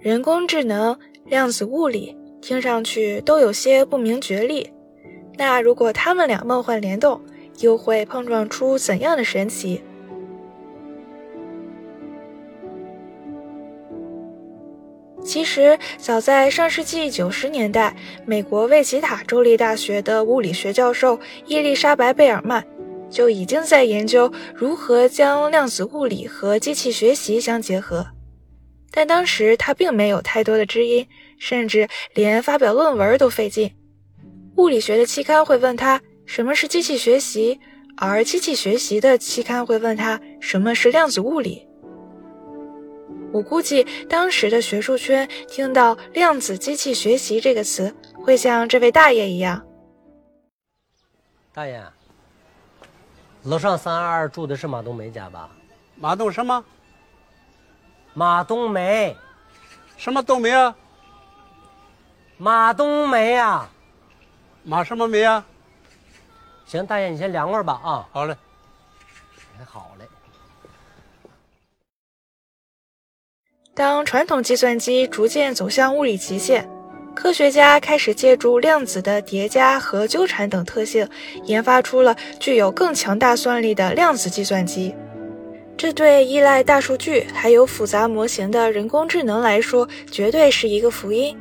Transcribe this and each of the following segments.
人工智能、量子物理，听上去都有些不明觉厉。那如果他们俩梦幻联动，又会碰撞出怎样的神奇？其实，早在上世纪九十年代，美国魏奇塔州立大学的物理学教授伊丽莎白·贝尔曼就已经在研究如何将量子物理和机器学习相结合。但当时他并没有太多的知音，甚至连发表论文都费劲。物理学的期刊会问他什么是机器学习，而机器学习的期刊会问他什么是量子物理。我估计当时的学术圈听到“量子机器学习”这个词，会像这位大爷一样。大爷，楼上三二二住的是马冬梅家吧？马冬什么？马冬梅？什么冬梅啊？马冬梅啊？马什么梅啊？行，大爷你先凉快吧啊。好嘞。还好嘞。当传统计算机逐渐走向物理极限，科学家开始借助量子的叠加和纠缠等特性，研发出了具有更强大算力的量子计算机。这对依赖大数据还有复杂模型的人工智能来说，绝对是一个福音。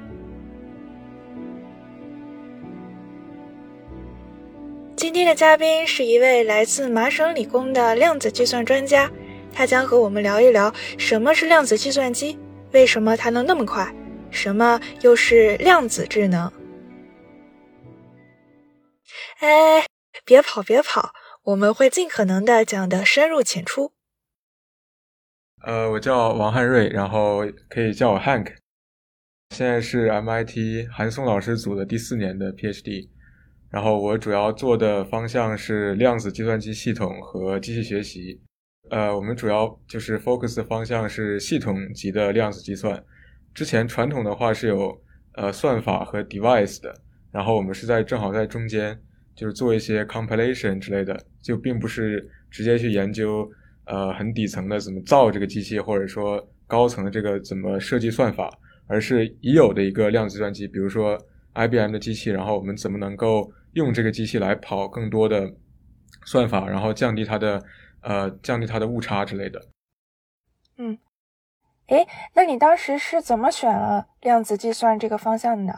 今天的嘉宾是一位来自麻省理工的量子计算专家。他将和我们聊一聊什么是量子计算机，为什么它能那么快，什么又是量子智能？哎，别跑别跑，我们会尽可能的讲的深入浅出。呃，我叫王汉瑞，然后可以叫我 Hank，现在是 MIT 韩松老师组的第四年的 PhD，然后我主要做的方向是量子计算机系统和机器学习。呃，我们主要就是 focus 方向是系统级的量子计算。之前传统的话是有呃算法和 device 的，然后我们是在正好在中间，就是做一些 compilation 之类的，就并不是直接去研究呃很底层的怎么造这个机器，或者说高层的这个怎么设计算法，而是已有的一个量子计算机，比如说 IBM 的机器，然后我们怎么能够用这个机器来跑更多的算法，然后降低它的。呃，降低它的误差之类的。嗯，哎，那你当时是怎么选了量子计算这个方向的呢？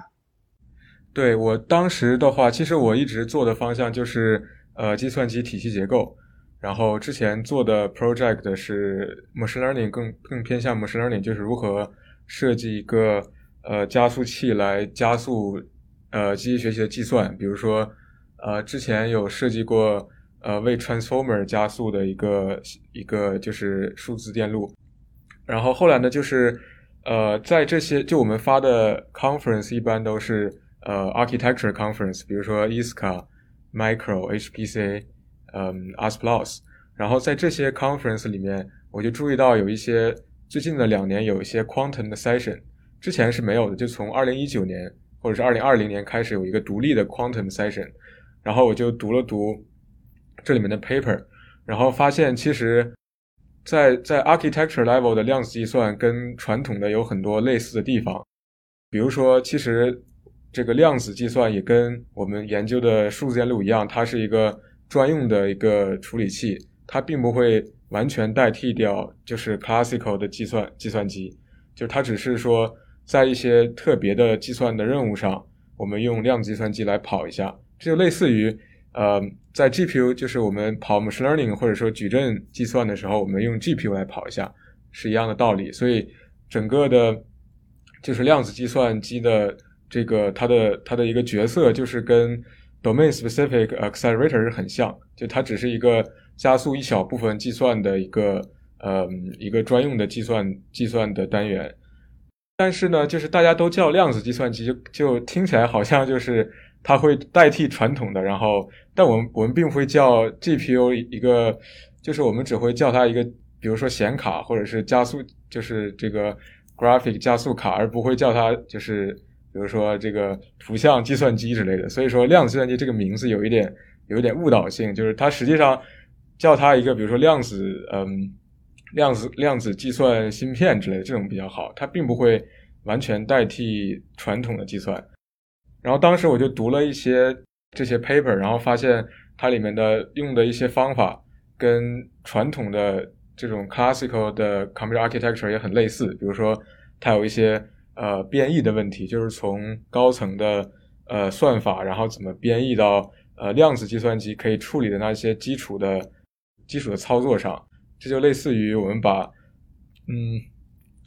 对我当时的话，其实我一直做的方向就是呃计算机体系结构，然后之前做的 project 是 machine learning，更更偏向 machine learning，就是如何设计一个呃加速器来加速呃机器学习的计算，比如说呃之前有设计过。呃，为 transformer 加速的一个一个就是数字电路，然后后来呢，就是呃，在这些就我们发的 conference 一般都是呃 architecture conference，比如说 ISCA、Micro、HPC、嗯 ASPLOS，然后在这些 conference 里面，我就注意到有一些最近的两年有一些 quantum 的 session，之前是没有的，就从二零一九年或者是二零二零年开始有一个独立的 quantum session，然后我就读了读。这里面的 paper，然后发现其实，在在 architecture level 的量子计算跟传统的有很多类似的地方，比如说，其实这个量子计算也跟我们研究的数字电路一样，它是一个专用的一个处理器，它并不会完全代替掉就是 classical 的计算计算机，就是它只是说在一些特别的计算的任务上，我们用量子计算机来跑一下，这就类似于。呃，在 GPU 就是我们跑 machine learning 或者说矩阵计算的时候，我们用 GPU 来跑一下，是一样的道理。所以整个的，就是量子计算机的这个它的它的一个角色，就是跟 domain specific accelerator 是很像，就它只是一个加速一小部分计算的一个呃一个专用的计算计算的单元。但是呢，就是大家都叫量子计算机，就就听起来好像就是。它会代替传统的，然后，但我们我们并不会叫 GPU 一个，就是我们只会叫它一个，比如说显卡或者是加速，就是这个 graphic 加速卡，而不会叫它就是，比如说这个图像计算机之类的。所以说量子计算机这个名字有一点有一点误导性，就是它实际上叫它一个，比如说量子，嗯，量子量子计算芯片之类的这种比较好，它并不会完全代替传统的计算。然后当时我就读了一些这些 paper，然后发现它里面的用的一些方法跟传统的这种 classical 的 computer architecture 也很类似。比如说，它有一些呃编译的问题，就是从高层的呃算法，然后怎么编译到呃量子计算机可以处理的那些基础的基础的操作上。这就类似于我们把嗯，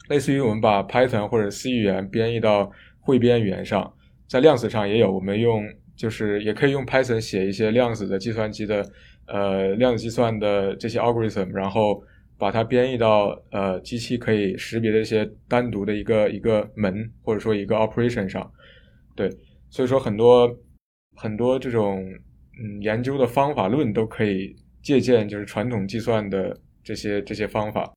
类似于我们把 Python 或者 C 语言编译到汇编语言上。在量子上也有，我们用就是也可以用 Python 写一些量子的计算机的呃量子计算的这些 algorithm，然后把它编译到呃机器可以识别的一些单独的一个一个门或者说一个 operation 上。对，所以说很多很多这种嗯研究的方法论都可以借鉴就是传统计算的这些这些方法。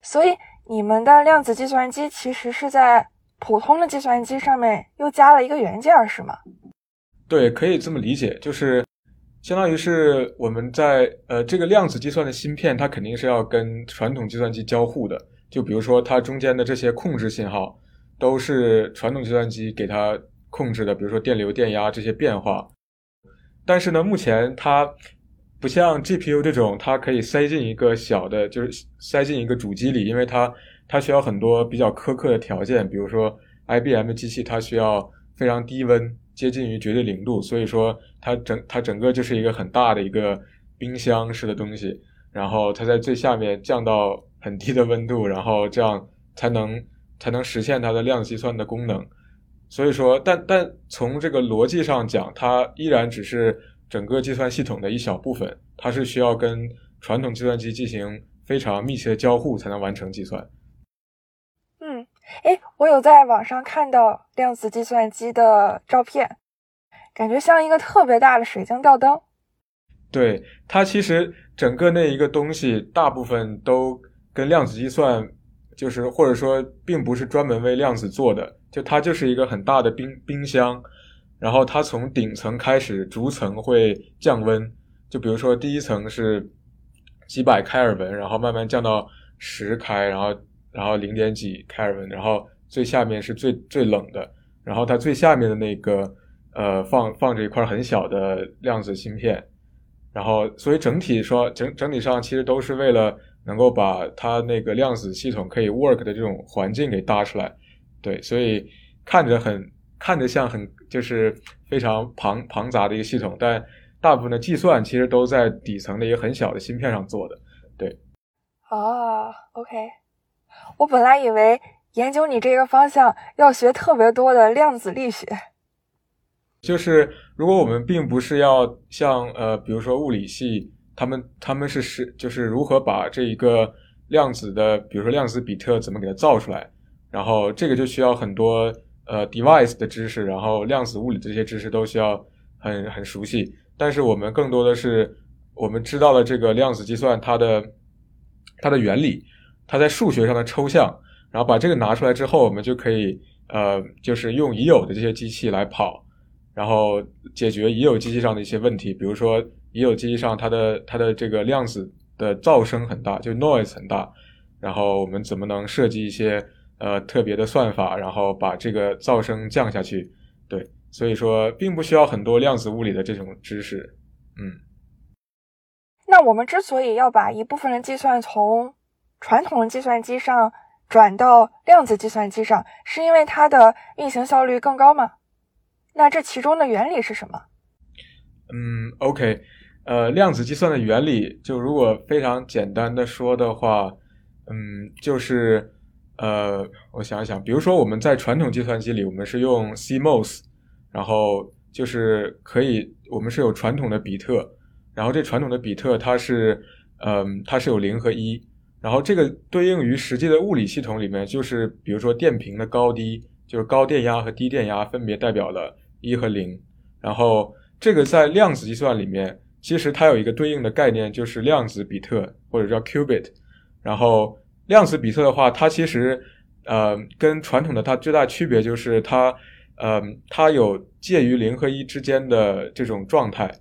所以你们的量子计算机其实是在。普通的计算机上面又加了一个元件，是吗？对，可以这么理解，就是相当于是我们在呃这个量子计算的芯片，它肯定是要跟传统计算机交互的。就比如说它中间的这些控制信号，都是传统计算机给它控制的，比如说电流、电压这些变化。但是呢，目前它不像 GPU 这种，它可以塞进一个小的，就是塞进一个主机里，因为它。它需要很多比较苛刻的条件，比如说 IBM 机器，它需要非常低温，接近于绝对零度，所以说它整它整个就是一个很大的一个冰箱式的东西，然后它在最下面降到很低的温度，然后这样才能才能实现它的量计算的功能。所以说，但但从这个逻辑上讲，它依然只是整个计算系统的一小部分，它是需要跟传统计算机进行非常密切的交互才能完成计算。哎，我有在网上看到量子计算机的照片，感觉像一个特别大的水晶吊灯。对，它其实整个那一个东西，大部分都跟量子计算，就是或者说并不是专门为量子做的，就它就是一个很大的冰冰箱，然后它从顶层开始逐层会降温，就比如说第一层是几百开尔文，然后慢慢降到十开，然后。然后零点几开尔文，然后最下面是最最冷的，然后它最下面的那个呃放放着一块很小的量子芯片，然后所以整体说整整体上其实都是为了能够把它那个量子系统可以 work 的这种环境给搭出来，对，所以看着很看着像很就是非常庞庞杂的一个系统，但大部分的计算其实都在底层的一个很小的芯片上做的，对。哦，OK。我本来以为研究你这个方向要学特别多的量子力学，就是如果我们并不是要像呃，比如说物理系，他们他们是是就是如何把这一个量子的，比如说量子比特怎么给它造出来，然后这个就需要很多呃 device 的知识，然后量子物理这些知识都需要很很熟悉。但是我们更多的是我们知道了这个量子计算它的它的原理。它在数学上的抽象，然后把这个拿出来之后，我们就可以呃，就是用已有的这些机器来跑，然后解决已有机器上的一些问题。比如说，已有机器上它的它的这个量子的噪声很大，就 noise 很大，然后我们怎么能设计一些呃特别的算法，然后把这个噪声降下去？对，所以说并不需要很多量子物理的这种知识。嗯，那我们之所以要把一部分的计算从传统计算机上转到量子计算机上，是因为它的运行效率更高吗？那这其中的原理是什么？嗯，OK，呃，量子计算的原理，就如果非常简单的说的话，嗯，就是呃，我想一想，比如说我们在传统计算机里，我们是用 CMOS，然后就是可以，我们是有传统的比特，然后这传统的比特它是，嗯，它是有零和一。然后这个对应于实际的物理系统里面，就是比如说电平的高低，就是高电压和低电压分别代表了一和零。然后这个在量子计算里面，其实它有一个对应的概念，就是量子比特或者叫 qubit。然后量子比特的话，它其实呃跟传统的它最大区别就是它呃它有介于零和一之间的这种状态，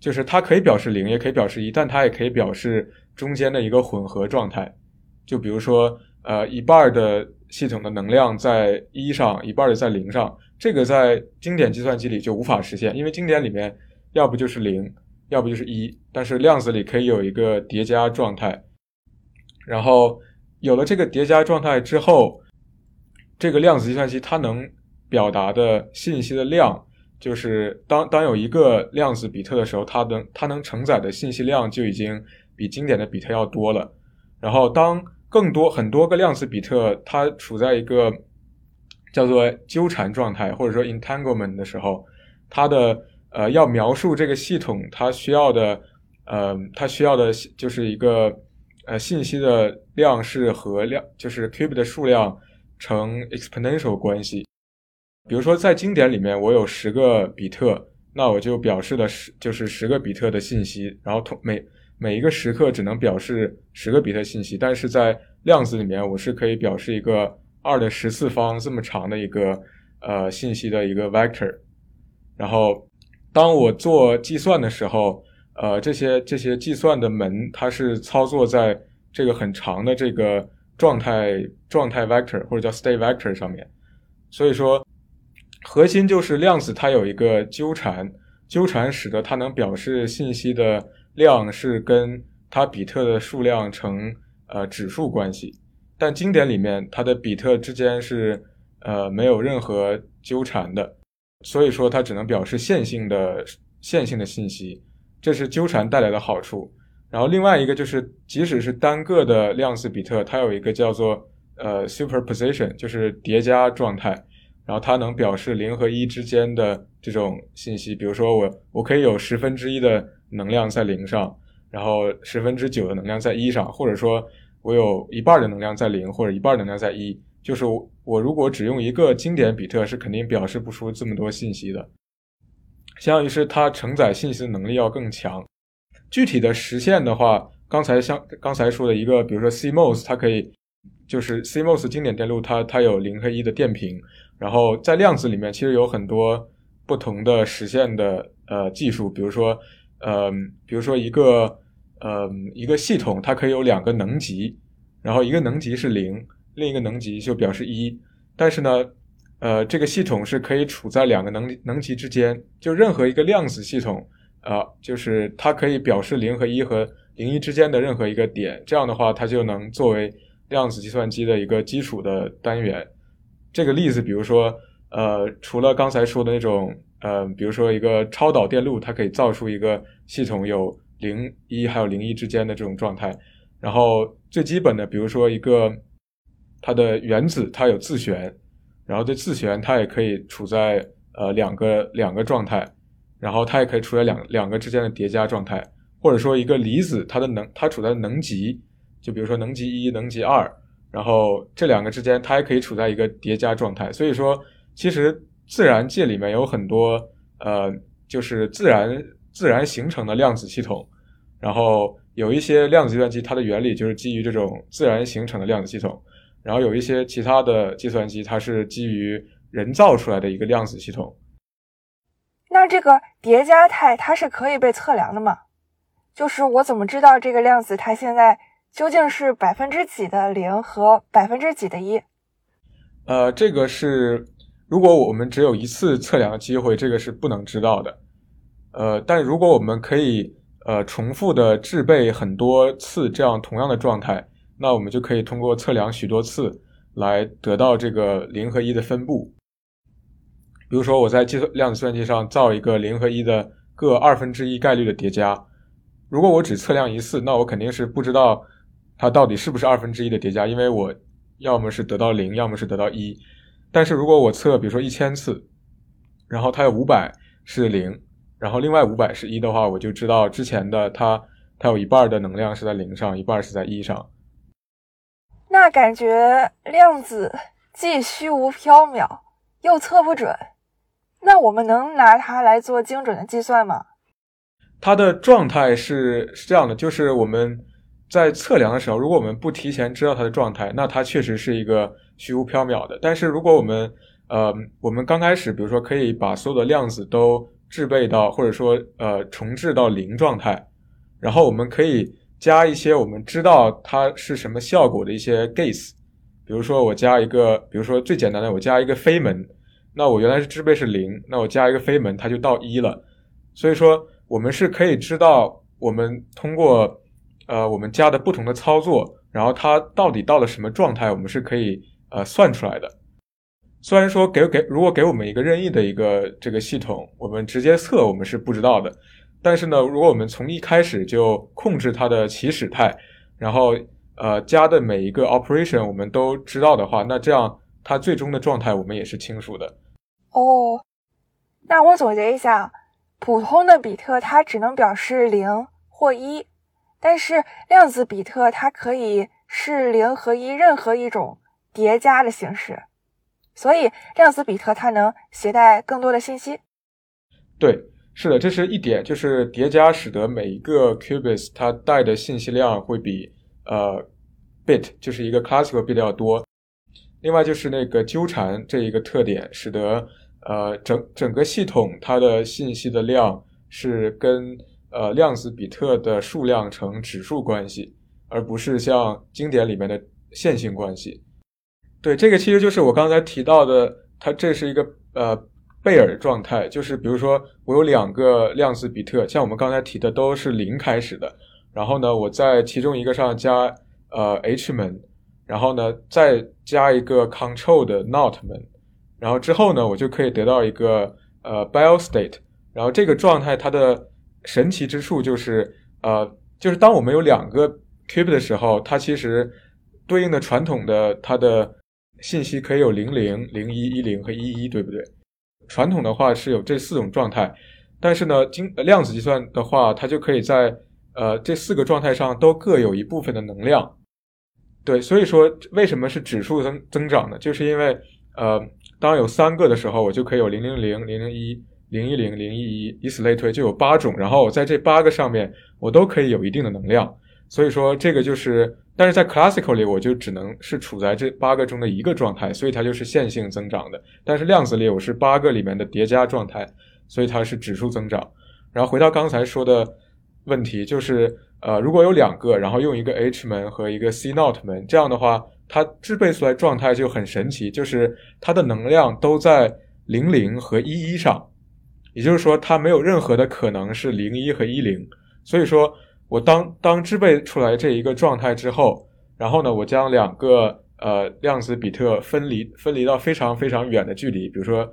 就是它可以表示零，也可以表示一，但它也可以表示。中间的一个混合状态，就比如说，呃一半的系统的能量在一上，一半的在零上。这个在经典计算机里就无法实现，因为经典里面要不就是零，要不就是一，但是量子里可以有一个叠加状态。然后有了这个叠加状态之后，这个量子计算机它能表达的信息的量，就是当当有一个量子比特的时候，它能它能承载的信息量就已经比经典的比特要多了。然后当更多很多个量子比特它处在一个叫做纠缠状态，或者说 entanglement 的时候，它的呃要描述这个系统它需要的呃它需要的就是一个呃信息的量是和量就是 qubit 的数量成 exponential 关系。比如说在经典里面我有十个比特，那我就表示了十就是十个比特的信息，然后同每每一个时刻只能表示十个比特信息，但是在量子里面我是可以表示一个。二的十次方这么长的一个呃信息的一个 vector，然后当我做计算的时候，呃这些这些计算的门它是操作在这个很长的这个状态状态 vector 或者叫 state vector 上面，所以说核心就是量子它有一个纠缠，纠缠使得它能表示信息的量是跟它比特的数量成呃指数关系。但经典里面，它的比特之间是呃没有任何纠缠的，所以说它只能表示线性的线性的信息，这是纠缠带来的好处。然后另外一个就是，即使是单个的量子比特，它有一个叫做呃 superposition，就是叠加状态，然后它能表示零和一之间的这种信息。比如说我我可以有十分之一的能量在零上，然后十分之九的能量在一上，或者说。我有一半的能量在零，或者一半能量在一，就是我如果只用一个经典比特，是肯定表示不出这么多信息的。相当于是它承载信息的能力要更强。具体的实现的话，刚才像刚才说的一个，比如说 CMOS，它可以就是 CMOS 经典电路，它它有零和一的电平。然后在量子里面，其实有很多不同的实现的呃技术，比如说呃，比如说一个。呃，一个系统它可以有两个能级，然后一个能级是零，另一个能级就表示一。但是呢，呃，这个系统是可以处在两个能能级之间，就任何一个量子系统，啊，就是它可以表示零和一和零一之间的任何一个点。这样的话，它就能作为量子计算机的一个基础的单元。这个例子，比如说，呃，除了刚才说的那种，呃，比如说一个超导电路，它可以造出一个系统有。零一还有零一之间的这种状态，然后最基本的，比如说一个它的原子，它有自旋，然后这自旋它也可以处在呃两个两个状态，然后它也可以处在两两个之间的叠加状态，或者说一个离子，它的能它处在能级，就比如说能级一、能级二，然后这两个之间它还可以处在一个叠加状态。所以说，其实自然界里面有很多呃，就是自然。自然形成的量子系统，然后有一些量子计算机，它的原理就是基于这种自然形成的量子系统，然后有一些其他的计算机，它是基于人造出来的一个量子系统。那这个叠加态它是可以被测量的吗？就是我怎么知道这个量子它现在究竟是百分之几的零和百分之几的一？呃，这个是如果我们只有一次测量机会，这个是不能知道的。呃，但如果我们可以呃重复的制备很多次这样同样的状态，那我们就可以通过测量许多次来得到这个零和一的分布。比如说，我在计算量子计算机上造一个零和一的各二分之一概率的叠加，如果我只测量一次，那我肯定是不知道它到底是不是二分之一的叠加，因为我要么是得到零，要么是得到一。但是如果我测，比如说一千次，然后它有五百是零。然后另外五百是一的话，我就知道之前的它它有一半的能量是在零上，一半是在一上。那感觉量子既虚无缥缈又测不准，那我们能拿它来做精准的计算吗？它的状态是是这样的，就是我们在测量的时候，如果我们不提前知道它的状态，那它确实是一个虚无缥缈的。但是如果我们呃我们刚开始，比如说可以把所有的量子都制备到或者说呃重置到零状态，然后我们可以加一些我们知道它是什么效果的一些 gates，比如说我加一个，比如说最简单的，我加一个非门，那我原来是制备是零，那我加一个非门，它就到一了。所以说，我们是可以知道，我们通过呃我们加的不同的操作，然后它到底到了什么状态，我们是可以呃算出来的。虽然说给给如果给我们一个任意的一个这个系统，我们直接测我们是不知道的。但是呢，如果我们从一开始就控制它的起始态，然后呃，加的每一个 operation 我们都知道的话，那这样它最终的状态我们也是清楚的。哦，那我总结一下，普通的比特它只能表示零或一，但是量子比特它可以是零和一任何一种叠加的形式，所以量子比特它能携带更多的信息。对，是的，这是一点，就是叠加使得每一个 qubits 它带的信息量会比。呃，bit 就是一个 classical bit 要多，另外就是那个纠缠这一个特点，使得呃整整个系统它的信息的量是跟呃量子比特的数量成指数关系，而不是像经典里面的线性关系。对，这个其实就是我刚才提到的，它这是一个呃贝尔状态，就是比如说我有两个量子比特，像我们刚才提的都是零开始的。然后呢，我在其中一个上加呃 H 门，然后呢再加一个 control 的 not 门，然后之后呢，我就可以得到一个呃 bio state。然后这个状态它的神奇之处就是呃，就是当我们有两个 qubit 的时候，它其实对应的传统的它的信息可以有零零、零一、一零和一一，对不对？传统的话是有这四种状态，但是呢，经量子计算的话，它就可以在呃，这四个状态上都各有一部分的能量，对，所以说为什么是指数增增长呢？就是因为呃，当有三个的时候，我就可以有零零零、零零一、零一零、零一一，以此类推，就有八种。然后我在这八个上面，我都可以有一定的能量。所以说这个就是，但是在 classical 里，我就只能是处在这八个中的一个状态，所以它就是线性增长的。但是量子里我是八个里面的叠加状态，所以它是指数增长。然后回到刚才说的。问题就是，呃，如果有两个，然后用一个 H 门和一个 C not 门，这样的话，它制备出来状态就很神奇，就是它的能量都在零零和一一上，也就是说，它没有任何的可能是零一和一零。所以说，我当当制备出来这一个状态之后，然后呢，我将两个呃量子比特分离分离到非常非常远的距离，比如说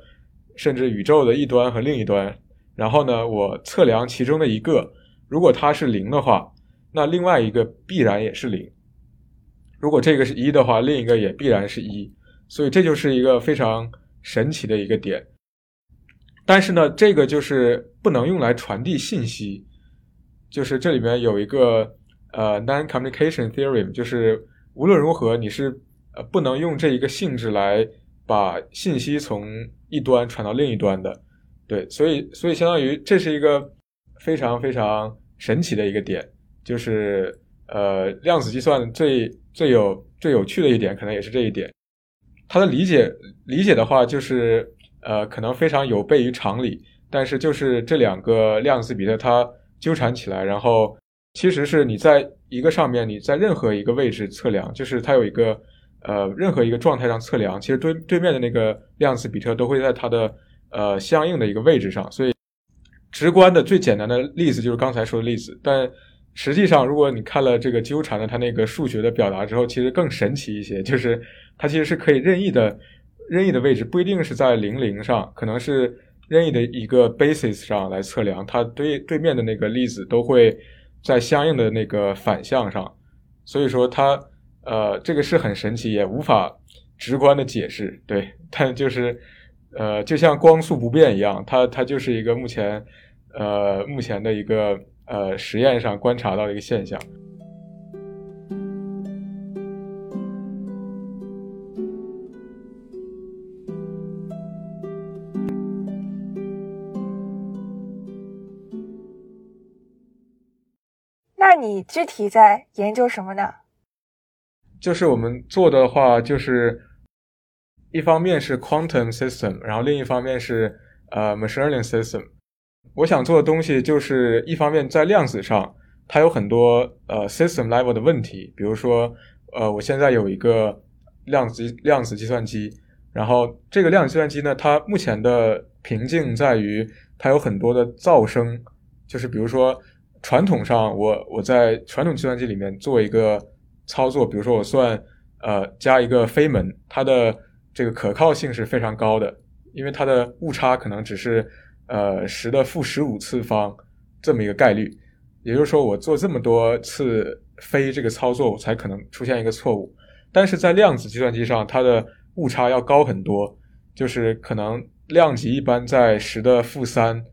甚至宇宙的一端和另一端，然后呢，我测量其中的一个。如果它是零的话，那另外一个必然也是零。如果这个是一的话，另一个也必然是一。所以这就是一个非常神奇的一个点。但是呢，这个就是不能用来传递信息。就是这里面有一个呃 non-communication theorem，就是无论如何你是呃不能用这一个性质来把信息从一端传到另一端的。对，所以所以相当于这是一个。非常非常神奇的一个点，就是呃，量子计算最最有最有趣的一点，可能也是这一点。它的理解理解的话，就是呃，可能非常有悖于常理，但是就是这两个量子比特它纠缠起来，然后其实是你在一个上面，你在任何一个位置测量，就是它有一个呃任何一个状态上测量，其实对对面的那个量子比特都会在它的呃相应的一个位置上，所以。直观的最简单的例子就是刚才说的例子，但实际上，如果你看了这个纠缠的它那个数学的表达之后，其实更神奇一些，就是它其实是可以任意的、任意的位置，不一定是在零零上，可能是任意的一个 basis 上来测量，它对对面的那个粒子都会在相应的那个反向上，所以说它呃这个是很神奇，也无法直观的解释，对，但就是呃就像光速不变一样，它它就是一个目前。呃，目前的一个呃实验上观察到的一个现象。你具体在研究什么呢？就是我们做的话，就是一方面是 quantum system，然后另一方面是呃 machine learning system。我想做的东西就是一方面在量子上，它有很多呃 system level 的问题，比如说呃我现在有一个量子量子计算机。然后这个量子计算机呢，它目前的瓶颈在于它有很多的噪声，就是比如说传统上我我在传统计算机里面做一个操作，比如说我算呃加一个飞门，它的这个可靠性是非常高的，因为它的误差可能只是呃十的负十五次方这么一个概率，也就是说我做这么多次飞这个操作，我才可能出现一个错误。但是在量子计算机上，它的误差要高很多，就是可能量级一般在十的负三，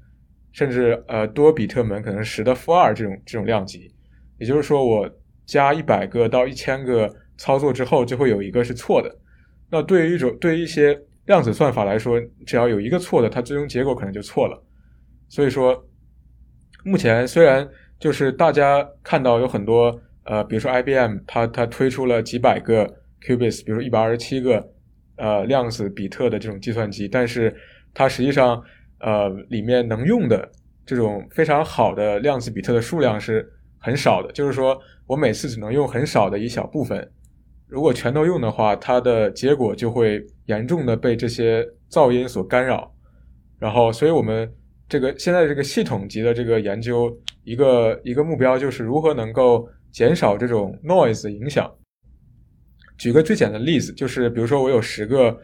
甚至呃多比特门可能十的负二这种这种量级，也就是说我加一百个到一千个操作之后，就会有一个是错的。那对于一种对于一些量子算法来说，只要有一个错的，它最终结果可能就错了。所以说，目前虽然就是大家看到有很多呃，比如说 IBM 它它推出了几百个 qubits，比如说一百二十七个。呃，量子比特的这种计算机，但是它实际上呃里面能用的这种非常好的量子比特的数量是很少的，就是说我每次只能用很少的一小部分，如果全都用的话，它的结果就会严重的被这些噪音所干扰。然后，所以我们这个现在这个系统级的这个研究，一个一个目标就是如何能够减少这种 noise 影响。举个最简单的例子，就是比如说我有十个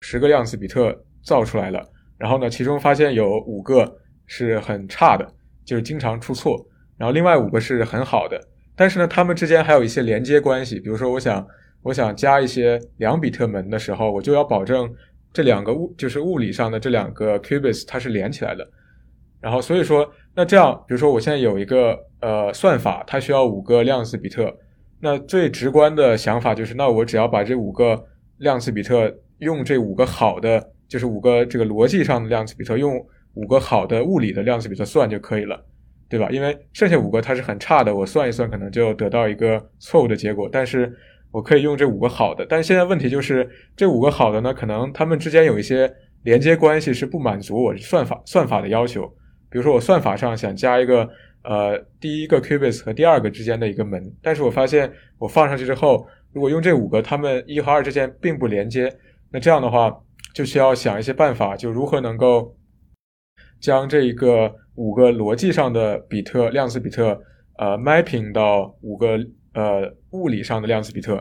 十个量子比特造出来了，然后呢，其中发现有五个是很差的，就是经常出错，然后另外五个是很好的，但是呢，它们之间还有一些连接关系。比如说，我想我想加一些两比特门的时候，我就要保证这两个物就是物理上的这两个 qubits 它是连起来的。然后所以说，那这样，比如说我现在有一个呃算法，它需要五个量子比特。那最直观的想法就是，那我只要把这五个量子比特用这五个好的，就是五个这个逻辑上的量子比特，用五个好的物理的量子比特算就可以了，对吧？因为剩下五个它是很差的，我算一算可能就得到一个错误的结果。但是我可以用这五个好的，但现在问题就是这五个好的呢，可能它们之间有一些连接关系是不满足我算法算法的要求，比如说我算法上想加一个。呃，第一个 qubits 和第二个之间的一个门，但是我发现我放上去之后，如果用这五个，它们一和二之间并不连接，那这样的话就需要想一些办法，就如何能够将这一个五个逻辑上的比特量子比特，呃，mapping 到五个呃物理上的量子比特，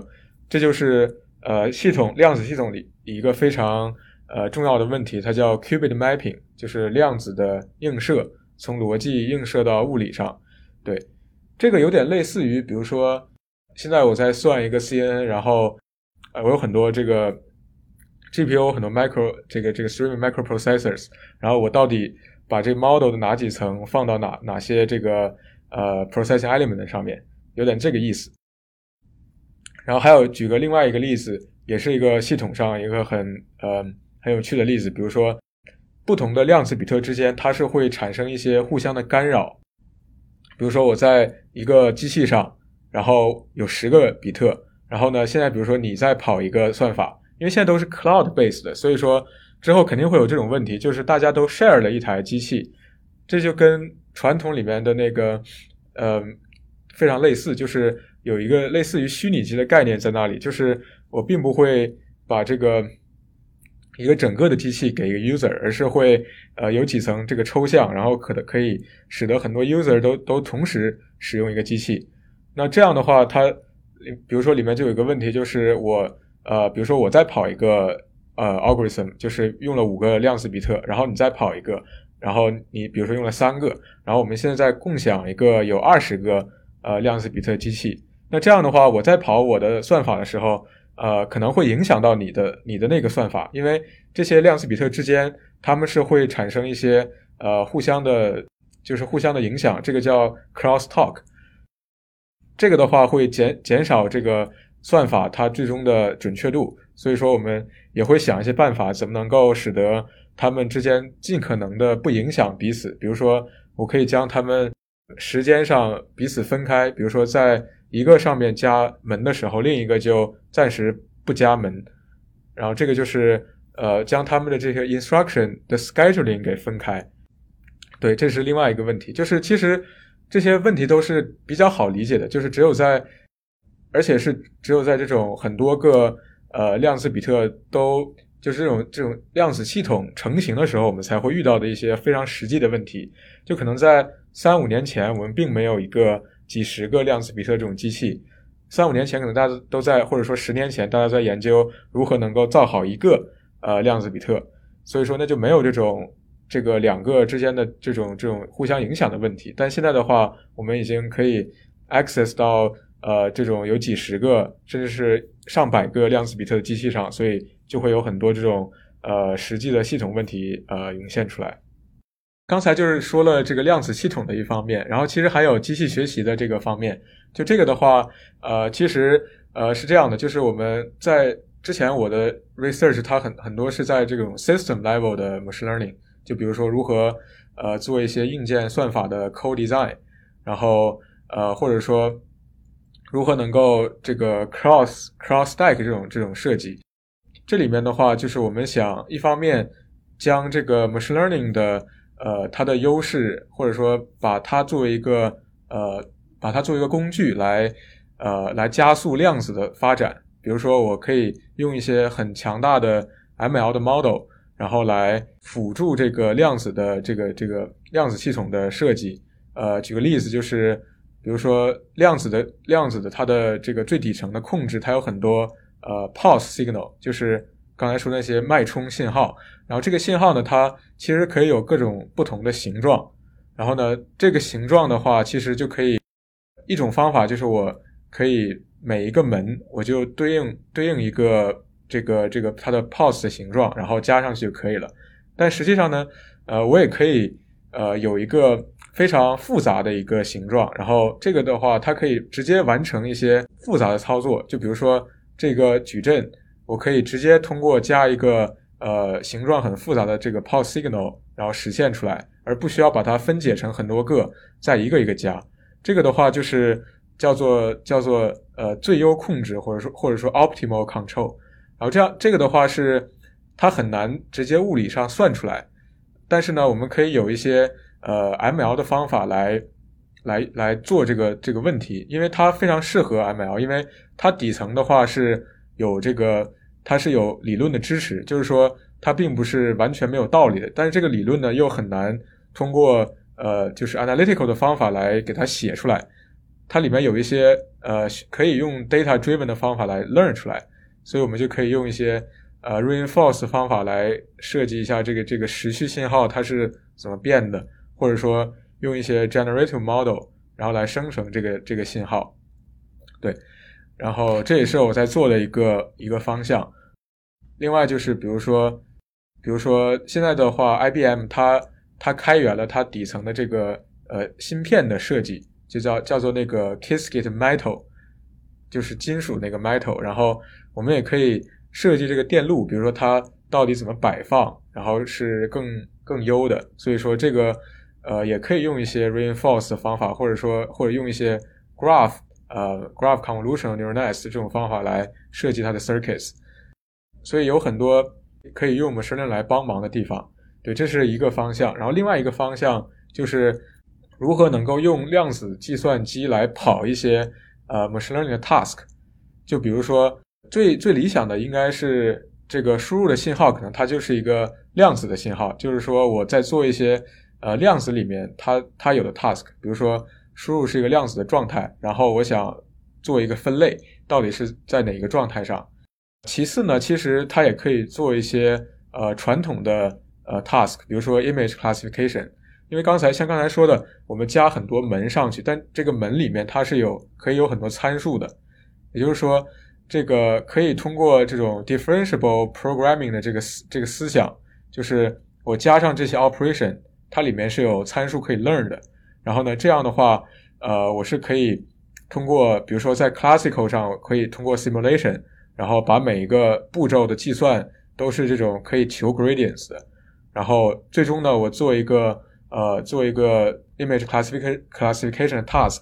这就是呃系统量子系统里一个非常呃重要的问题，它叫 qubit mapping，就是量子的映射。从逻辑映射到物理上，对，这个有点类似于，比如说，现在我在算一个 CNN，然后，呃，我有很多这个 GPU，很多 micro 这个这个 stream microprocessors，然后我到底把这 model 的哪几层放到哪哪些这个呃 processing element 上面，有点这个意思。然后还有举个另外一个例子，也是一个系统上一个很呃很有趣的例子，比如说。不同的量子比特之间，它是会产生一些互相的干扰。比如说，我在一个机器上，然后有十个比特，然后呢，现在比如说你在跑一个算法，因为现在都是 cloud base 的，所以说之后肯定会有这种问题，就是大家都 share 了一台机器，这就跟传统里面的那个呃非常类似，就是有一个类似于虚拟机的概念在那里，就是我并不会把这个。一个整个的机器给一个 user，而是会呃有几层这个抽象，然后可的可以使得很多 user 都都同时使用一个机器。那这样的话，它比如说里面就有一个问题，就是我呃比如说我再跑一个呃 algorithm，就是用了五个量子比特，然后你再跑一个，然后你比如说用了三个，然后我们现在在共享一个有二十个呃量子比特机器。那这样的话，我在跑我的算法的时候。呃，可能会影响到你的你的那个算法，因为这些量子比特之间，它们是会产生一些呃互相的，就是互相的影响，这个叫 cross talk。这个的话会减减少这个算法它最终的准确度，所以说我们也会想一些办法，怎么能够使得它们之间尽可能的不影响彼此。比如说，我可以将它们时间上彼此分开，比如说在。一个上面加门的时候，另一个就暂时不加门，然后这个就是呃将他们的这些 instruction 的 scheduling 给分开。对，这是另外一个问题，就是其实这些问题都是比较好理解的，就是只有在，而且是只有在这种很多个呃量子比特都就是这种这种量子系统成型的时候，我们才会遇到的一些非常实际的问题。就可能在三五年前，我们并没有一个几十个量子比特这种机器。三五年前，可能大家都在，或者说十年前，大家在研究如何能够造好一个呃量子比特，所以说那就没有这种这个两个之间的这种这种互相影响的问题。但现在的话，我们已经可以 access 到呃这种有几十个甚至是上百个量子比特的机器上，所以就会有很多这种呃实际的系统问题呃涌现出来。刚才就是说了这个量子系统的一方面，然后其实还有机器学习的这个方面。就这个的话，呃，其实呃是这样的，就是我们在之前我的 research 它很很多是在这种 system level 的 machine learning，就比如说如何呃做一些硬件算法的 code design，然后呃或者说如何能够这个 cross cross stack 这种这种设计。这里面的话，就是我们想一方面将这个 machine learning 的呃，它的优势，或者说把它作为一个呃，把它作为一个工具来呃，来加速量子的发展。比如说，我可以用一些很强大的 ML 的 model，然后来辅助这个量子的这个这个量子系统的设计。呃，举个例子，就是比如说量子的量子的它的这个最底层的控制，它有很多呃 pulse signal，就是刚才说那些脉冲信号。然后这个信号呢，它其实可以有各种不同的形状。然后呢，这个形状的话，其实就可以一种方法就是我可以每一个门我就对应对应一个这个这个它的 pulse 的形状，然后加上去就可以了。但实际上呢，呃，我也可以呃有一个非常复杂的一个形状，然后这个的话，它可以直接完成一些复杂的操作。就比如说这个矩阵，我可以直接通过加一个。呃，形状很复杂的这个 pulse signal，然后实现出来，而不需要把它分解成很多个，再一个一个加。这个的话就是叫做叫做呃最优控制，或者说或者说 optimal control。然后这样这个的话是它很难直接物理上算出来，但是呢，我们可以有一些呃 ML 的方法来来来做这个这个问题，因为它非常适合 ML，因为它底层的话是有这个。它是有理论的支持，就是说它并不是完全没有道理的，但是这个理论呢又很难通过呃就是 analytical 的方法来给它写出来，它里面有一些呃可以用 data driven 的方法来 learn 出来，所以我们就可以用一些呃 reinforce 方法来设计一下这个这个时序信号它是怎么变的，或者说用一些 generative model 然后来生成这个这个信号，对，然后这也是我在做的一个一个方向。另外就是，比如说，比如说现在的话，IBM 它它开源了它底层的这个呃芯片的设计，就叫叫做那个 Qiskit Metal，就是金属那个 Metal。然后我们也可以设计这个电路，比如说它到底怎么摆放，然后是更更优的。所以说这个呃也可以用一些 Reinforce 的方法，或者说或者用一些 Graph 呃 Graph Convolutional Neural Nets 这种方法来设计它的 Circuits。所以有很多可以用 machine learning 来帮忙的地方，对，这是一个方向。然后另外一个方向就是如何能够用量子计算机来跑一些呃 machine learning 的 task。就比如说最最理想的应该是这个输入的信号，可能它就是一个量子的信号，就是说我在做一些呃量子里面它它有的 task，比如说输入是一个量子的状态，然后我想做一个分类，到底是在哪一个状态上。其次呢，其实它也可以做一些呃传统的呃 task，比如说 image classification。因为刚才像刚才说的，我们加很多门上去，但这个门里面它是有可以有很多参数的，也就是说，这个可以通过这种 differentiable programming 的这个思这个思想，就是我加上这些 operation，它里面是有参数可以 learn 的。然后呢，这样的话，呃，我是可以通过，比如说在 classical 上可以通过 simulation。然后把每一个步骤的计算都是这种可以求 gradients 的，然后最终呢，我做一个呃做一个 image classification classification task，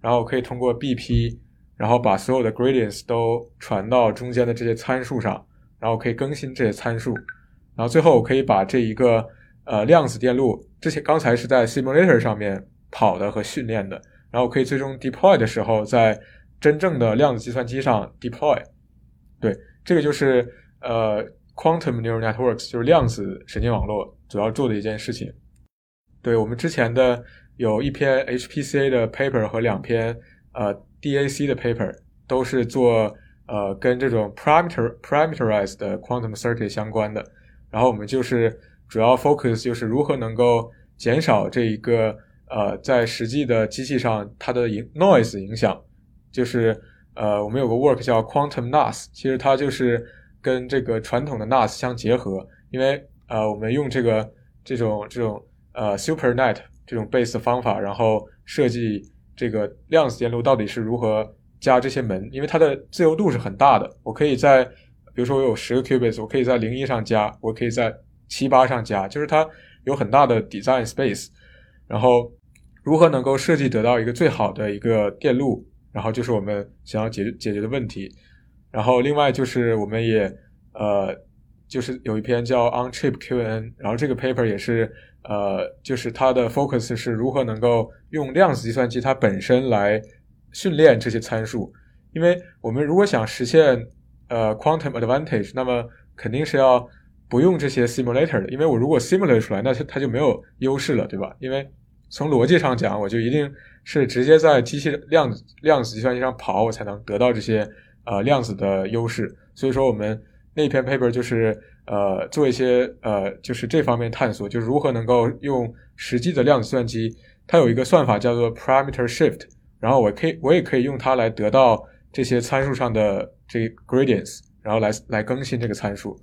然后可以通过 BP，然后把所有的 gradients 都传到中间的这些参数上，然后可以更新这些参数，然后最后我可以把这一个呃量子电路，之前刚才是在 simulator 上面跑的和训练的，然后可以最终 deploy 的时候在真正的量子计算机上 deploy。对，这个就是呃 quantum neural networks，就是量子神经网络主要做的一件事情。对我们之前的有一篇 HPCA 的 paper 和两篇呃 DAC 的 paper 都是做呃跟这种 parameter parameterized 的 quantum circuit 相关的。然后我们就是主要 focus 就是如何能够减少这一个呃在实际的机器上它的影 noise 影响，就是呃我们有个 work 叫 quantum NAS，其实它就是跟这个传统的 NAS 相结合，因为呃我们用这个这种这种呃 SuperNet 这种 base 方法，然后设计这个量子电路到底是如何加这些门，因为它的自由度是很大的，我可以在比如说我有十个 qubits，我可以在零一上加，我可以在七八上加，就是它有很大的 design space。然后如何能够设计得到一个最好的一个电路，然后就是我们想要解解决的问题。然后另外就是我们也呃就是有一篇叫 On Chip QNN，然后这个 paper 也是呃就是它的 focus 是如何能够用量子计算机它本身来训练这些参数，因为我们如果想实现呃，quantum advantage，那么肯定是要不用这些 simulator 的，因为我如果 simulate 出来，那它它就没有优势了，对吧？因为从逻辑上讲，我就一定是直接在机器量子量子计算机上跑，我才能得到这些呃量子的优势。所以说，我们那篇 paper 就是呃做一些呃就是这方面探索，就是如何能够用实际的量子计算机，它有一个算法叫做 parameter shift，然后我可以我也可以用它来得到这些参数上的。这 gradients，然后来来更新这个参数，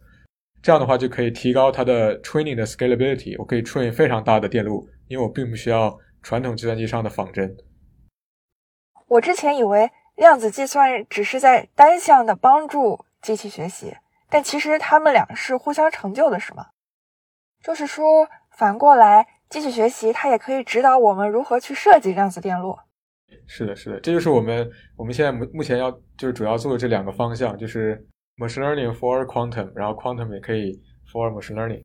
这样的话就可以提高它的 training 的 scalability。我可以 train 非常大的电路，因为我并不需要传统计算机上的仿真。我之前以为量子计算只是在单向的帮助机器学习，但其实它们俩是互相成就的，是吗？就是说，反过来，机器学习它也可以指导我们如何去设计量子电路。是的，是的，这就是我们我们现在目目前要就是主要做的这两个方向，就是 machine learning for quantum，然后 quantum 也可以 for machine learning。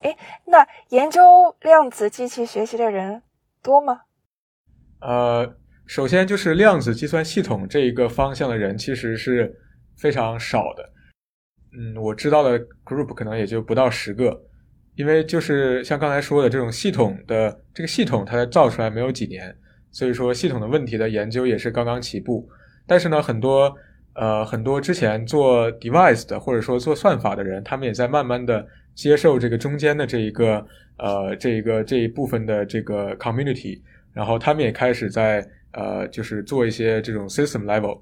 哎，那研究量子机器学习的人多吗？呃。首先就是量子计算系统这一个方向的人其实是非常少的，嗯，我知道的 group 可能也就不到十个，因为就是像刚才说的这种系统的这个系统它造出来没有几年，所以说系统的问题的研究也是刚刚起步。但是呢，很多呃很多之前做 device 的或者说做算法的人，他们也在慢慢的接受这个中间的这一个呃这一个这一部分的这个 community，然后他们也开始在。呃，就是做一些这种 system level，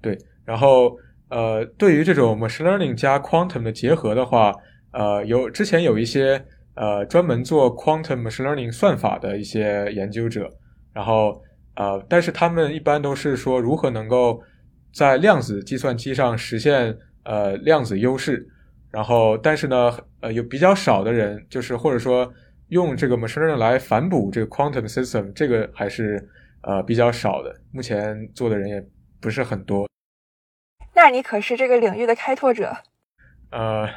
对，然后呃，对于这种 machine learning 加 quantum 的结合的话，呃，有之前有一些呃专门做 quantum machine learning 算法的一些研究者，然后呃，但是他们一般都是说如何能够在量子计算机上实现呃量子优势，然后但是呢，呃，有比较少的人就是或者说用这个 machine learning 来反哺这个 quantum system，这个还是。呃，比较少的，目前做的人也不是很多。那你可是这个领域的开拓者。呃，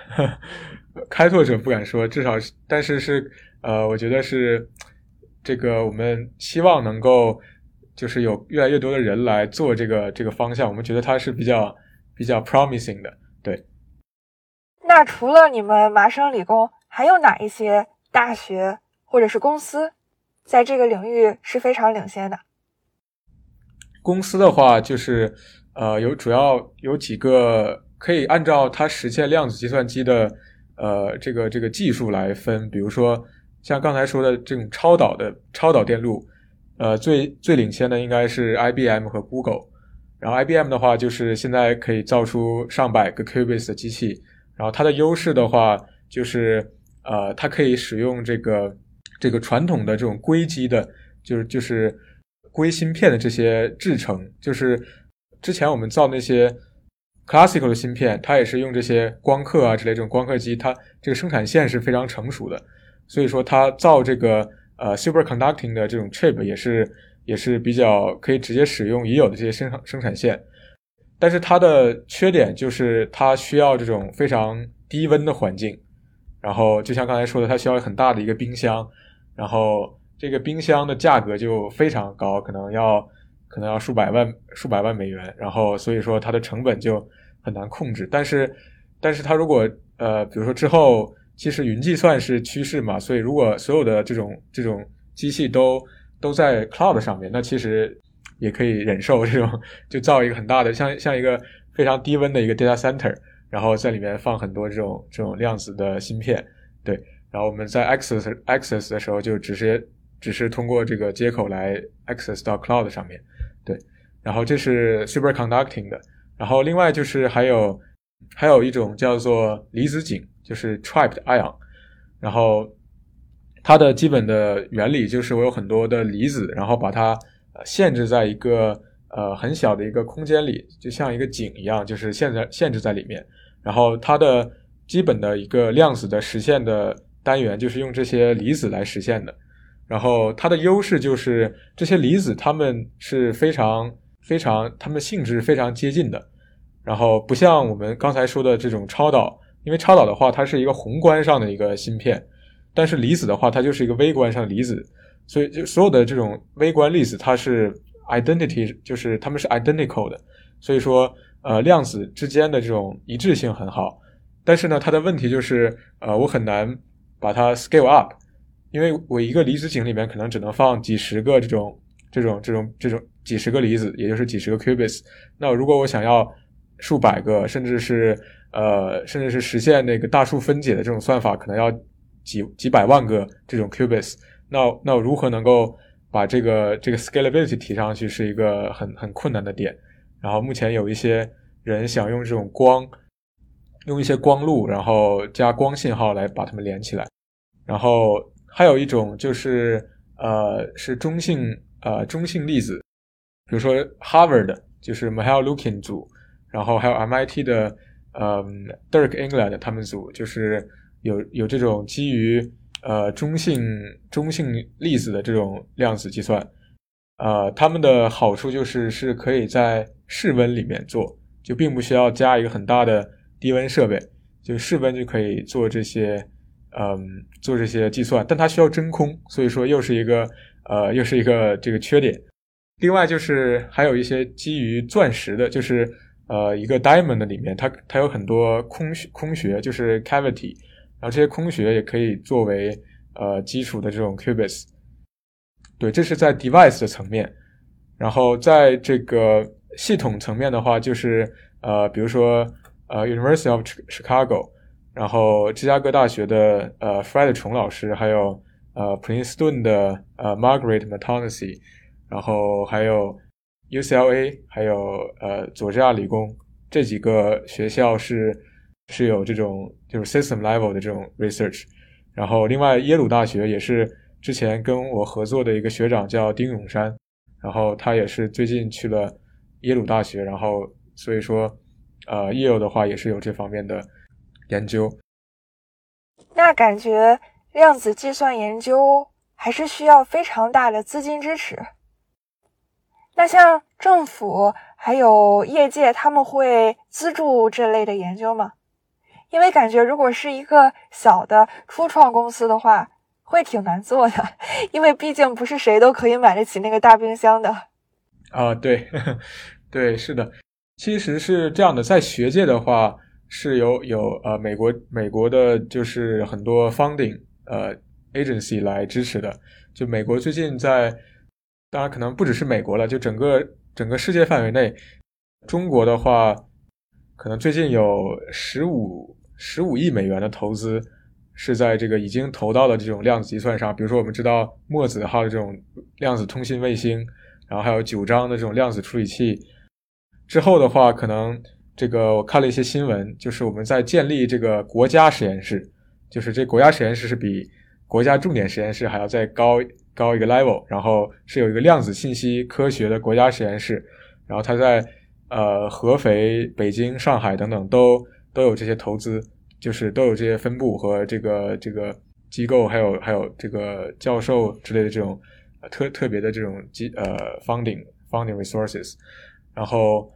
开拓者不敢说，至少是，但是是，呃，我觉得是这个，我们希望能够就是有越来越多的人来做这个这个方向，我们觉得它是比较比较 promising 的。对。那除了你们麻省理工，还有哪一些大学或者是公司在这个领域是非常领先的？公司的话，就是呃，有主要有几个可以按照它实现量子计算机的呃这个这个技术来分，比如说像刚才说的这种超导的超导电路，呃，最最领先的应该是 IBM 和 Google。然后 IBM 的话，就是现在可以造出上百个 qubits 的机器。然后它的优势的话，就是呃，它可以使用这个这个传统的这种硅基的，就是就是。硅芯片的这些制成，就是之前我们造那些 classical 的芯片，它也是用这些光刻啊之类这种光刻机，它这个生产线是非常成熟的，所以说它造这个呃 superconducting 的这种 chip 也是也是比较可以直接使用已有的这些生产生产线，但是它的缺点就是它需要这种非常低温的环境，然后就像刚才说的，它需要很大的一个冰箱，然后这个冰箱的价格就非常高，可能要可能要数百万数百万美元，然后所以说它的成本就很难控制。但是，但是它如果呃，比如说之后，其实云计算是趋势嘛，所以如果所有的这种这种机器都都在 cloud 上面，那其实也可以忍受这种，就造一个很大的像像一个非常低温的一个 data center，然后在里面放很多这种这种量子的芯片，对，然后我们在 access access 的时候就直接只是通过这个接口来 access 到 cloud 上面，对，然后这是 superconducting 的，然后另外就是还有还有一种叫做离子井，就是 trapped ion，然后它的基本的原理就是我有很多的离子，然后把它限制在一个呃很小的一个空间里，就像一个井一样，就是限在限制在里面。然后它的基本的一个量子的实现的单元就是用这些离子来实现的。然后它的优势就是这些离子它们是非常非常，它们性质非常接近的。然后不像我们刚才说的这种超导，因为超导的话它是一个宏观上的一个芯片。但是离子的话，它就是一个微观上的离子，所以就所有的这种微观粒子，它是 identity，就是它们是 identical 的，所以说呃量子之间的这种一致性很好。但是呢，它的问题就是呃我很难把它 scale up，因为我一个离子井里面可能只能放几十个这种这种这种这种几十个离子，也就是几十个 qubits。那如果我想要数百个，甚至是呃甚至是实现那个大数分解的这种算法，可能要几几百万个这种 qubits，那那如何能够把这个这个 scalability 提上去，是一个很很困难的点。然后目前有一些人想用这种光，用一些光路，然后加光信号来把它们连起来。然后还有一种就是呃是中性呃中性粒子，比如说 Harvard 就是 Mihail Lukin 组，然后还有 MIT 的呃 Dirk England 他们组就是。有有这种基于呃中性中性粒子的这种量子计算，呃，他们的好处就是是可以在室温里面做，就并不需要加一个很大的低温设备，就室温就可以做这些嗯做这些计算，但它需要真空，所以说又是一个呃又是一个这个缺点。另外就是还有一些基于钻石的，就是呃一个 diamond 的里面它它有很多空穴空穴，就是 cavity。然后这些空穴也可以作为呃基础的这种 qubits，对，这是在 device 的层面。然后在这个系统层面的话，就是呃，比如说呃，University of Chicago，然后芝加哥大学的呃 Fred 虫老师，还有呃 Princeton 的呃 Margaret Matonesi，然后还有 UCLA，还有呃佐治亚理工这几个学校是。是有这种就是 system level 的这种 research，然后另外耶鲁大学也是之前跟我合作的一个学长叫丁永山，然后他也是最近去了耶鲁大学，然后所以说呃耶鲁的话也是有这方面的研究。那感觉量子计算研究还是需要非常大的资金支持。那像政府还有业界他们会资助这类的研究吗？因为感觉，如果是一个小的初创公司的话，会挺难做的，因为毕竟不是谁都可以买得起那个大冰箱的。啊，对，对，是的，其实是这样的，在学界的话是由有呃美国美国的，就是很多 funding 呃 agency 来支持的。就美国最近在，当然可能不只是美国了，就整个整个世界范围内，中国的话，可能最近有十五。十五亿美元的投资是在这个已经投到了这种量子计算上，比如说我们知道墨子号的这种量子通信卫星，然后还有九章的这种量子处理器。之后的话，可能这个我看了一些新闻，就是我们在建立这个国家实验室，就是这国家实验室是比国家重点实验室还要再高高一个 level，然后是有一个量子信息科学的国家实验室，然后它在呃合肥、北京、上海等等都都有这些投资。就是都有这些分部和这个这个机构，还有还有这个教授之类的这种特特别的这种机呃 funding funding resources。然后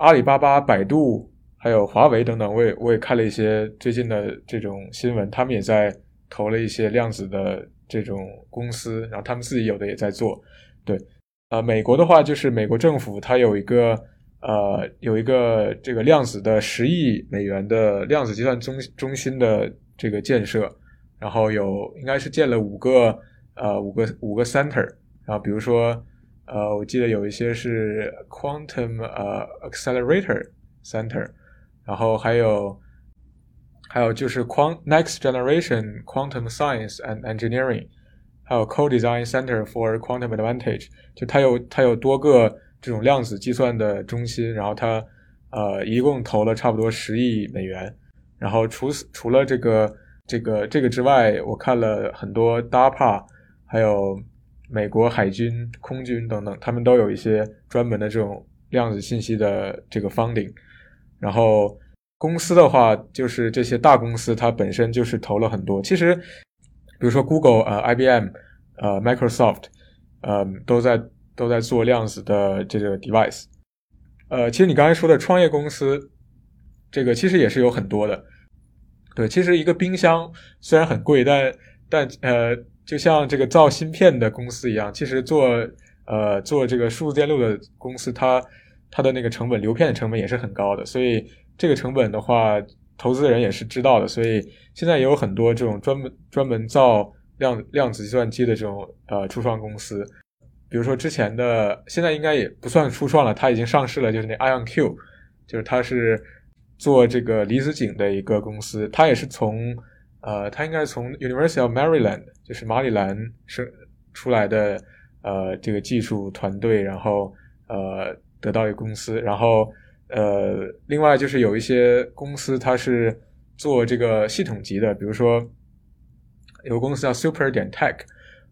阿里巴巴、百度还有华为等等，我也我也看了一些最近的这种新闻，他们也在投了一些量子的这种公司，然后他们自己有的也在做。对，呃，美国的话就是美国政府它有一个呃有一个这个量子的十亿美元的量子计算中中心的这个建设，然后有应该是建了五个呃五个五个 center，然后比如说呃我记得有一些是 quantum 呃 accelerator center，然后还有还有就是 quant next generation quantum science and engineering。还有 Co-Design Center for Quantum Advantage，就它有它有多个这种量子计算的中心，然后它呃一共投了差不多十亿美元。然后除此除了这个这个这个之外，我看了很多 DARPA，还有美国海军、空军等等，他们都有一些专门的这种量子信息的这个 funding。然后公司的话，就是这些大公司，它本身就是投了很多。其实。比如说，Google、呃，IBM、呃，Microsoft，呃，都在都在做量子的这个 device。呃，其实你刚才说的创业公司，这个其实也是有很多的。对，其实一个冰箱虽然很贵，但但呃，就像这个造芯片的公司一样，其实做呃做这个数字电路的公司，它它的那个成本，流片的成本也是很高的。所以这个成本的话。投资人也是知道的，所以现在也有很多这种专门专门造量量子计算机的这种呃初创公司，比如说之前的，现在应该也不算初创了，它已经上市了，就是那 IonQ，就是它是做这个离子井的一个公司，它也是从呃，它应该是从 University of Maryland，就是马里兰生出来的呃这个技术团队，然后呃得到一个公司，然后。呃，另外就是有一些公司，它是做这个系统级的，比如说有个公司叫 Super 点 Tech，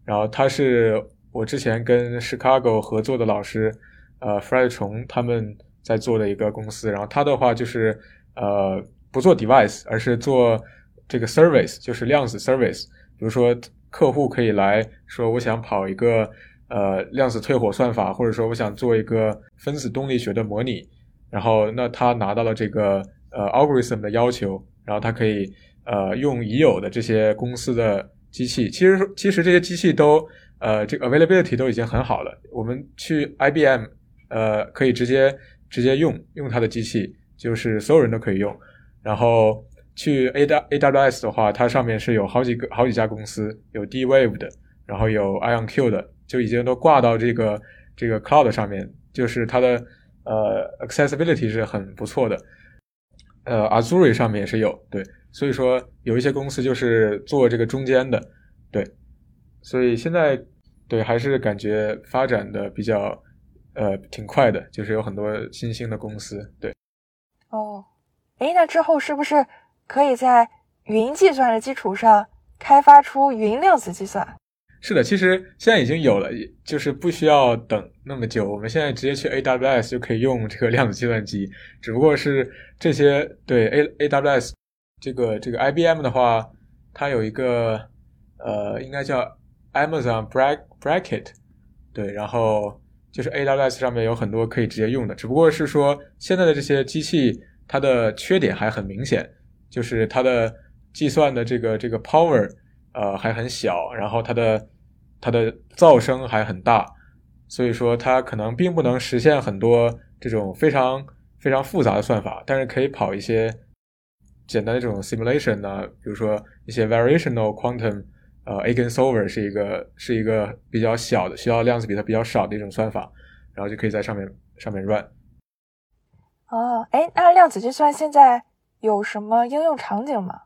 然后它是我之前跟 Chicago 合作的老师，呃，Fred 虫他们在做的一个公司，然后它的话就是呃不做 device，而是做这个 service，就是量子 service，比如说客户可以来说我想跑一个呃量子退火算法，或者说我想做一个分子动力学的模拟。然后，那他拿到了这个呃 algorithm 的要求，然后他可以呃用已有的这些公司的机器，其实其实这些机器都呃这个 availability 都已经很好了。我们去 IBM 呃可以直接直接用用它的机器，就是所有人都可以用。然后去 A W A W S 的话，它上面是有好几个好几家公司，有 D Wave 的，然后有 IonQ 的，就已经都挂到这个这个 cloud 上面，就是它的。呃，accessibility 是很不错的，呃，Azure 上面也是有，对，所以说有一些公司就是做这个中间的，对，所以现在对还是感觉发展的比较呃挺快的，就是有很多新兴的公司，对。哦，哎，那之后是不是可以在云计算的基础上开发出云量子计算？是的，其实现在已经有了，就是不需要等那么久，我们现在直接去 AWS 就可以用这个量子计算机。只不过是这些对 A AWS 这个这个 IBM 的话，它有一个呃，应该叫 Amazon Bracket，对，然后就是 AWS 上面有很多可以直接用的。只不过是说现在的这些机器，它的缺点还很明显，就是它的计算的这个这个 power。呃，还很小，然后它的它的噪声还很大，所以说它可能并不能实现很多这种非常非常复杂的算法，但是可以跑一些简单的这种 simulation 呢，比如说一些 variational quantum，呃，eigensolver 是一个是一个比较小的，需要量子比特比较少的一种算法，然后就可以在上面上面 run。哦，哎，那量子计算现在有什么应用场景吗？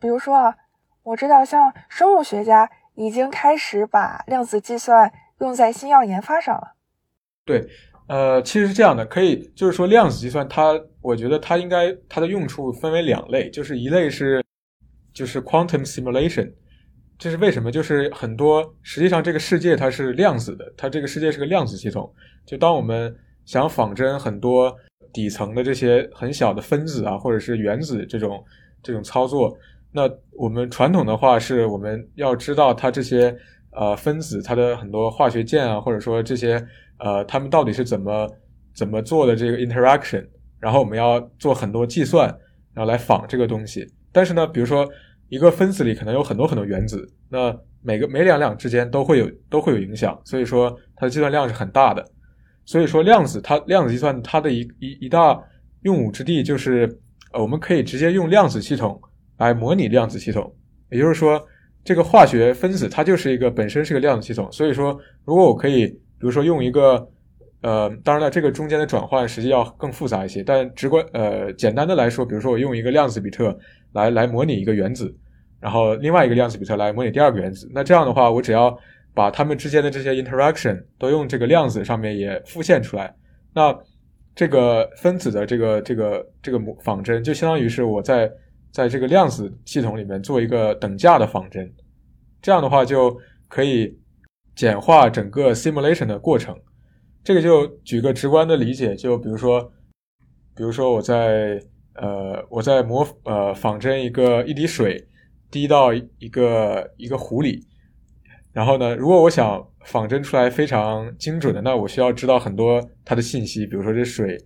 比如说啊。我知道，像生物学家已经开始把量子计算用在新药研发上了。对，呃，其实是这样的，可以就是说，量子计算它，我觉得它应该它的用处分为两类，就是一类是就是 quantum simulation，这是为什么？就是很多实际上这个世界它是量子的，它这个世界是个量子系统。就当我们想仿真很多底层的这些很小的分子啊，或者是原子这种这种操作。那我们传统的话是，我们要知道它这些呃分子它的很多化学键啊，或者说这些呃它们到底是怎么怎么做的这个 interaction，然后我们要做很多计算，然后来仿这个东西。但是呢，比如说一个分子里可能有很多很多原子，那每个每两两之间都会有都会有影响，所以说它的计算量是很大的。所以说量子它量子计算它的一一一大用武之地就是呃我们可以直接用量子系统来模拟量子系统，也就是说这个化学分子它就是一个本身是个量子系统。所以说如果我可以比如说用一个呃当然了这个中间的转换实际要更复杂一些，但直观呃简单的来说，比如说我用一个量子比特来来模拟一个原子，然后另外一个量子比特来模拟第二个原子，那这样的话我只要把它们之间的这些 interaction 都用这个量子上面也复现出来，那这个分子的这个这个这个模仿真就相当于是我在在这个量子系统里面做一个等价的仿真，这样的话就可以简化整个 simulation 的过程。这个就举个直观的理解，就比如说，比如说我在呃我在模呃仿真一个一滴水滴到一个一个壶里。然后呢，如果我想仿真出来非常精准的，那我需要知道很多它的信息，比如说这水，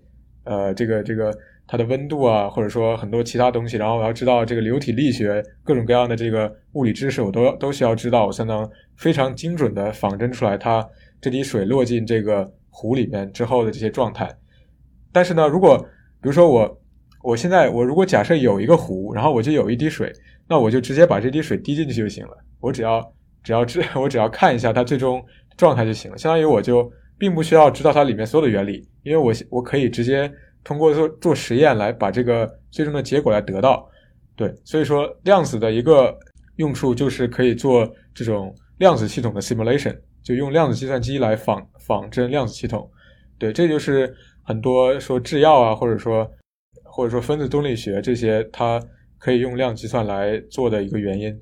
呃，这个这个它的温度啊，或者说很多其他东西。然后我要知道这个流体力学各种各样的这个物理知识，我都都需要知道，我才能非常精准的仿真出来它这滴水落进这个壶里面之后的这些状态。但是呢，如果比如说我我现在我如果假设有一个壶，然后我就有一滴水，那我就直接把这滴水滴进去就行了，我只要。只要知 我只要看一下它最终状态就行了，相当于我就并不需要知道它里面所有的原理，因为我我可以直接通过做做实验来把这个最终的结果来得到。对，所以说量子的一个用处就是可以做这种量子系统的 simulation，就用量子计算机来仿仿真量子系统。对，这就是很多说制药啊，或者说或者说分子动力学这些，它可以用量子计算来做的一个原因。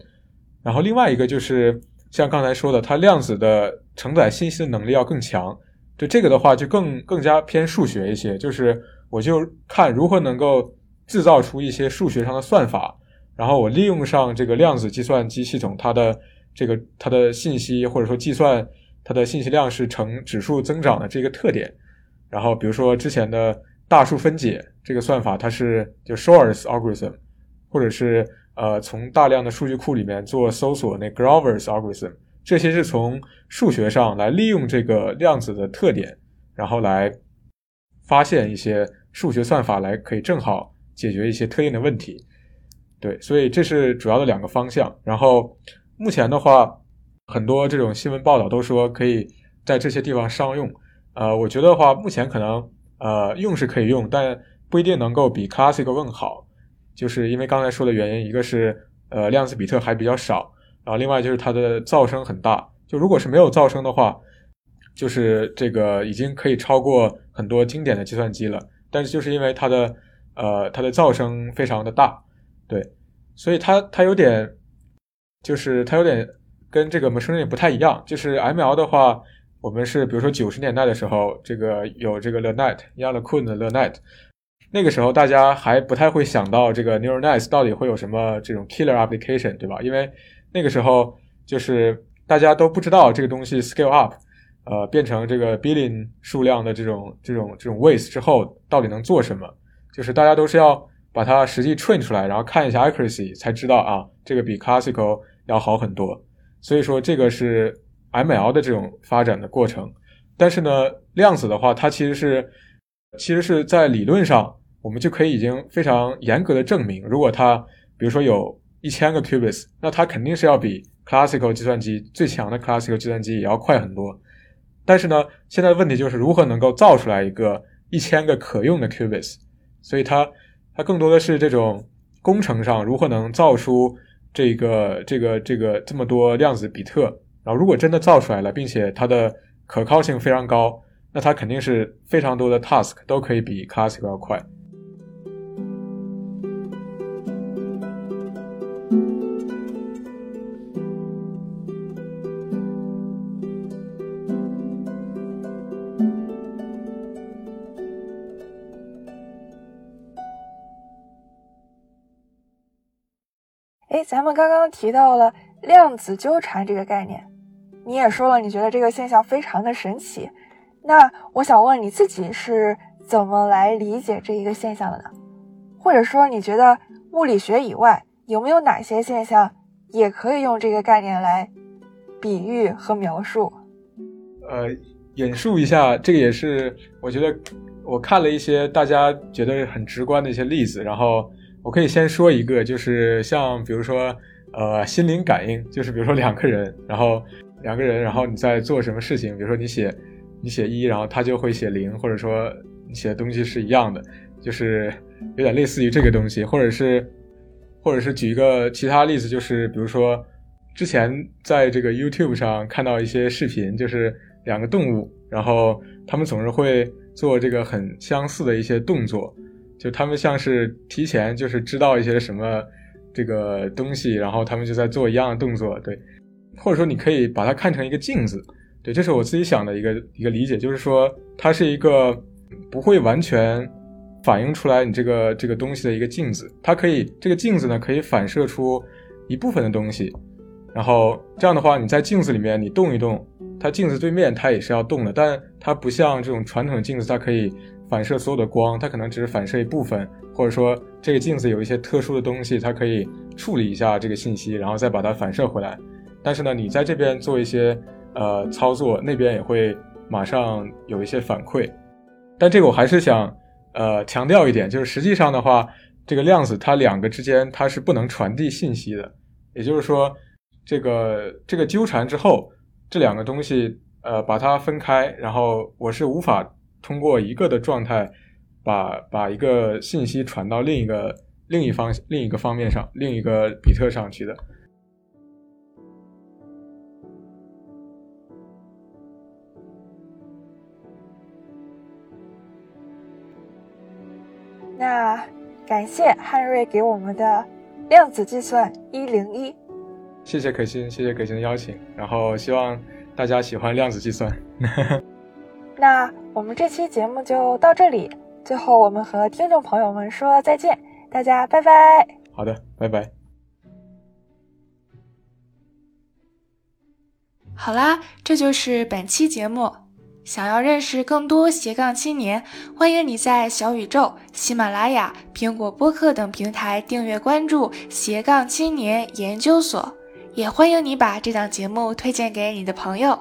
然后另外一个就是。像刚才说的，它量子的承载信息的能力要更强，对这个的话就更更加偏数学一些。就是我就看如何能够制造出一些数学上的算法，然后我利用上这个量子计算机系统它的这个它的信息或者说计算它的信息量是呈指数增长的这个特点。然后比如说之前的大数分解这个算法，它是就 Shor's algorithm，或者是。呃，从大量的数据库里面做搜索，那 Grover's algorithm，这些是从数学上来利用这个量子的特点，然后来发现一些数学算法，来可以正好解决一些特定的问题。对，所以这是主要的两个方向。然后目前的话，很多这种新闻报道都说可以在这些地方商用。呃，我觉得话，目前可能呃用是可以用，但不一定能够比 classical 更好。就是因为刚才说的原因，一个是呃量子比特还比较少，然后另外就是它的噪声很大。就如果是没有噪声的话，就是这个已经可以超过很多经典的计算机了。但是就是因为它的呃它的噪声非常的大，对，所以它它有点就是它有点跟这个 machine learning 不太一样。就是 ML 的话，我们是比如说九十年代的时候，这个有这个 LeNet 一样的 Kun 的 LeNet。那个时候大家还不太会想到这个 neural nets 到底会有什么这种 killer application，对吧？因为那个时候就是大家都不知道这个东西 scale up，呃，变成这个 billion 数量的这种这种这种 ways 之后到底能做什么？就是大家都是要把它实际 train 出来，然后看一下 accuracy 才知道啊，这个比 classical 要好很多。所以说这个是 ML 的这种发展的过程。但是呢，量子的话，它其实是其实是在理论上。我们就可以已经非常严格的证明，如果它比如说有一千个 qubits，那它肯定是要比 classical 计算机最强的 classical 计算机也要快很多。但是呢，现在问题就是如何能够造出来一个一千个可用的 qubits，所以它它更多的是这种工程上如何能造出这个这个这个这么多量子比特。然后如果真的造出来了，并且它的可靠性非常高，那它肯定是非常多的 task 都可以比 classical 要快。咱们刚刚提到了量子纠缠这个概念，你也说了，你觉得这个现象非常的神奇。那我想问你自己是怎么来理解这一个现象的呢？或者说，你觉得物理学以外有没有哪些现象也可以用这个概念来比喻和描述？呃，引述一下，这个也是我觉得我看了一些大家觉得很直观的一些例子，然后我可以先说一个，就是像比如说呃心灵感应，就是比如说两个人，然后两个人，然后你在做什么事情，比如说你写你写一，然后他就会写零，或者说你写的东西是一样的，就是有点类似于这个东西，或者是或者是举一个其他例子，就是比如说之前在这个 YouTube 上看到一些视频，就是两个动物，然后他们总是会做这个很相似的一些动作，就他们像是提前就是知道一些什么这个东西，然后他们就在做一样的动作，对，或者说你可以把它看成一个镜子，对，这是我自己想的一个一个理解，就是说它是一个不会完全反映出来你这个这个东西的一个镜子，它可以这个镜子呢可以反射出一部分的东西，然后这样的话你在镜子里面你动一动，它镜子对面它也是要动的，但它不像这种传统的镜子，它可以反射所有的光，它可能只是反射一部分，或者说这个镜子有一些特殊的东西，它可以处理一下这个信息，然后再把它反射回来。但是呢，你在这边做一些呃操作，那边也会马上有一些反馈。但这个我还是想呃强调一点，就是实际上的话，这个量子它两个之间它是不能传递信息的，也就是说，这个这个纠缠之后，这两个东西呃把它分开，然后我是无法通过一个的状态把把一个信息传到另一个另一方另一个方面上另一个比特上去的。那感谢汉瑞给我们的量子计算一零一。谢谢可心，谢谢可心的邀请，然后希望大家喜欢量子计算。那我们这期节目就到这里，最后我们和听众朋友们说再见，大家拜拜。好的，拜拜。好啦，这就是本期节目。想要认识更多斜杠青年，欢迎你在小宇宙、喜马拉雅、苹果播客等平台订阅关注斜杠青年研究所，也欢迎你把这档节目推荐给你的朋友。